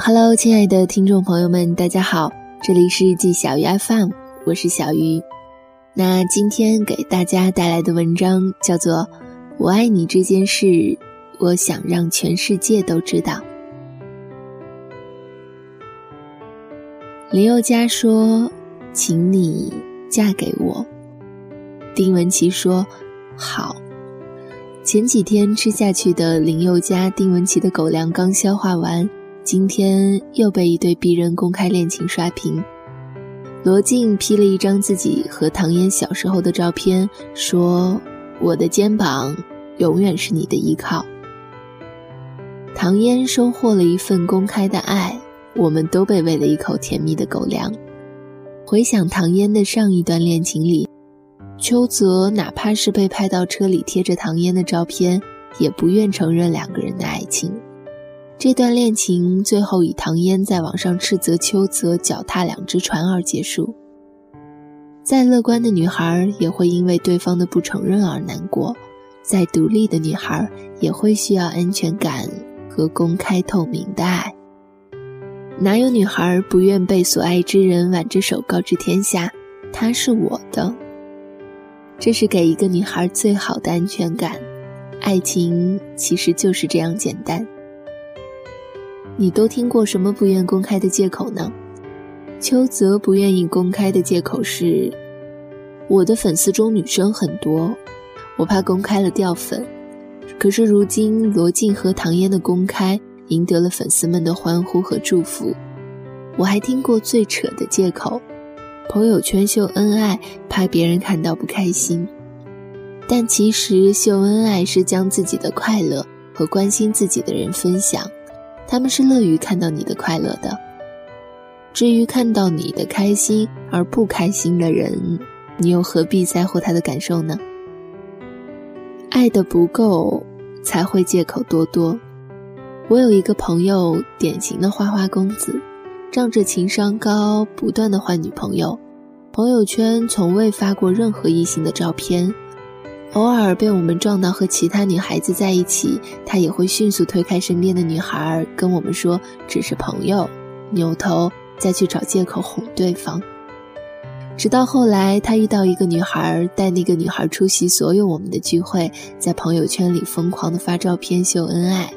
Hello，亲爱的听众朋友们，大家好，这里是季小鱼 FM，我是小鱼。那今天给大家带来的文章叫做《我爱你这件事》，我想让全世界都知道。林宥嘉说：“请你嫁给我。”丁文琪说：“好。”前几天吃下去的林宥嘉、丁文琪的狗粮刚消化完。今天又被一对逼人公开恋情刷屏，罗晋 P 了一张自己和唐嫣小时候的照片，说：“我的肩膀永远是你的依靠。”唐嫣收获了一份公开的爱，我们都被喂了一口甜蜜的狗粮。回想唐嫣的上一段恋情里，邱泽哪怕是被拍到车里贴着唐嫣的照片，也不愿承认两个人的爱情。这段恋情最后以唐嫣在网上斥责邱泽脚踏两只船而结束。再乐观的女孩也会因为对方的不承认而难过，再独立的女孩也会需要安全感和公开透明的爱。哪有女孩不愿被所爱之人挽着手告知天下，他是我的？这是给一个女孩最好的安全感。爱情其实就是这样简单。你都听过什么不愿公开的借口呢？邱泽不愿意公开的借口是：我的粉丝中女生很多，我怕公开了掉粉。可是如今罗晋和唐嫣的公开赢得了粉丝们的欢呼和祝福。我还听过最扯的借口：朋友圈秀恩爱，怕别人看到不开心。但其实秀恩爱是将自己的快乐和关心自己的人分享。他们是乐于看到你的快乐的。至于看到你的开心而不开心的人，你又何必在乎他的感受呢？爱的不够，才会借口多多。我有一个朋友，典型的花花公子，仗着情商高，不断的换女朋友，朋友圈从未发过任何异性的照片。偶尔被我们撞到和其他女孩子在一起，他也会迅速推开身边的女孩，跟我们说只是朋友，扭头再去找借口哄对方。直到后来，他遇到一个女孩，带那个女孩出席所有我们的聚会，在朋友圈里疯狂的发照片秀恩爱。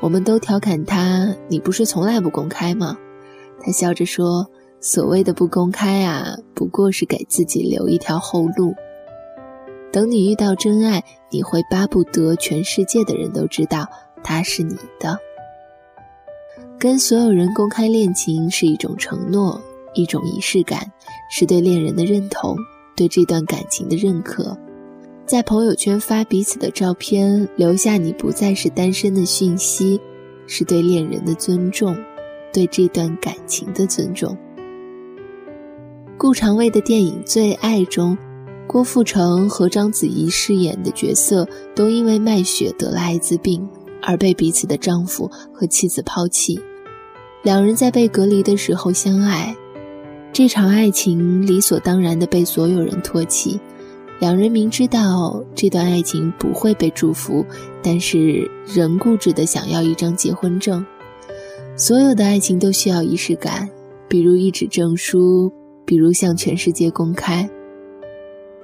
我们都调侃他：“你不是从来不公开吗？”他笑着说：“所谓的不公开啊，不过是给自己留一条后路。”等你遇到真爱，你会巴不得全世界的人都知道他是你的。跟所有人公开恋情是一种承诺，一种仪式感，是对恋人的认同，对这段感情的认可。在朋友圈发彼此的照片，留下你不再是单身的讯息，是对恋人的尊重，对这段感情的尊重。顾长卫的电影《最爱》中。郭富城和章子怡饰演的角色都因为卖血得了艾滋病，而被彼此的丈夫和妻子抛弃。两人在被隔离的时候相爱，这场爱情理所当然的被所有人唾弃。两人明知道这段爱情不会被祝福，但是仍固执的想要一张结婚证。所有的爱情都需要仪式感，比如一纸证书，比如向全世界公开。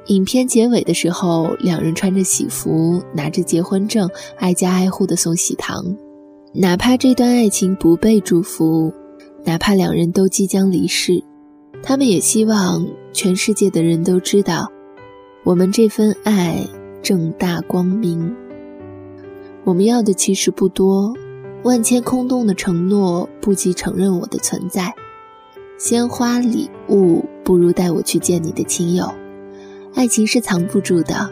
影片结尾的时候，两人穿着喜服，拿着结婚证，挨家挨户的送喜糖。哪怕这段爱情不被祝福，哪怕两人都即将离世，他们也希望全世界的人都知道，我们这份爱正大光明。我们要的其实不多，万千空洞的承诺不及承认我的存在。鲜花礼物不如带我去见你的亲友。爱情是藏不住的，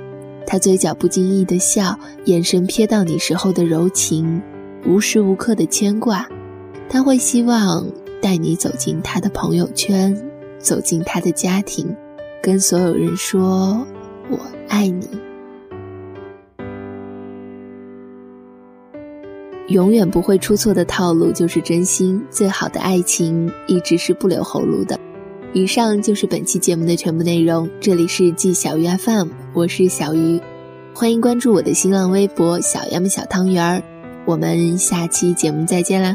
他嘴角不经意的笑，眼神瞥到你时候的柔情，无时无刻的牵挂。他会希望带你走进他的朋友圈，走进他的家庭，跟所有人说：“我爱你。”永远不会出错的套路就是真心，最好的爱情一直是不留后路的。以上就是本期节目的全部内容。这里是季小鱼 FM，我是小鱼，欢迎关注我的新浪微博“小鸭们小汤圆儿”。我们下期节目再见啦！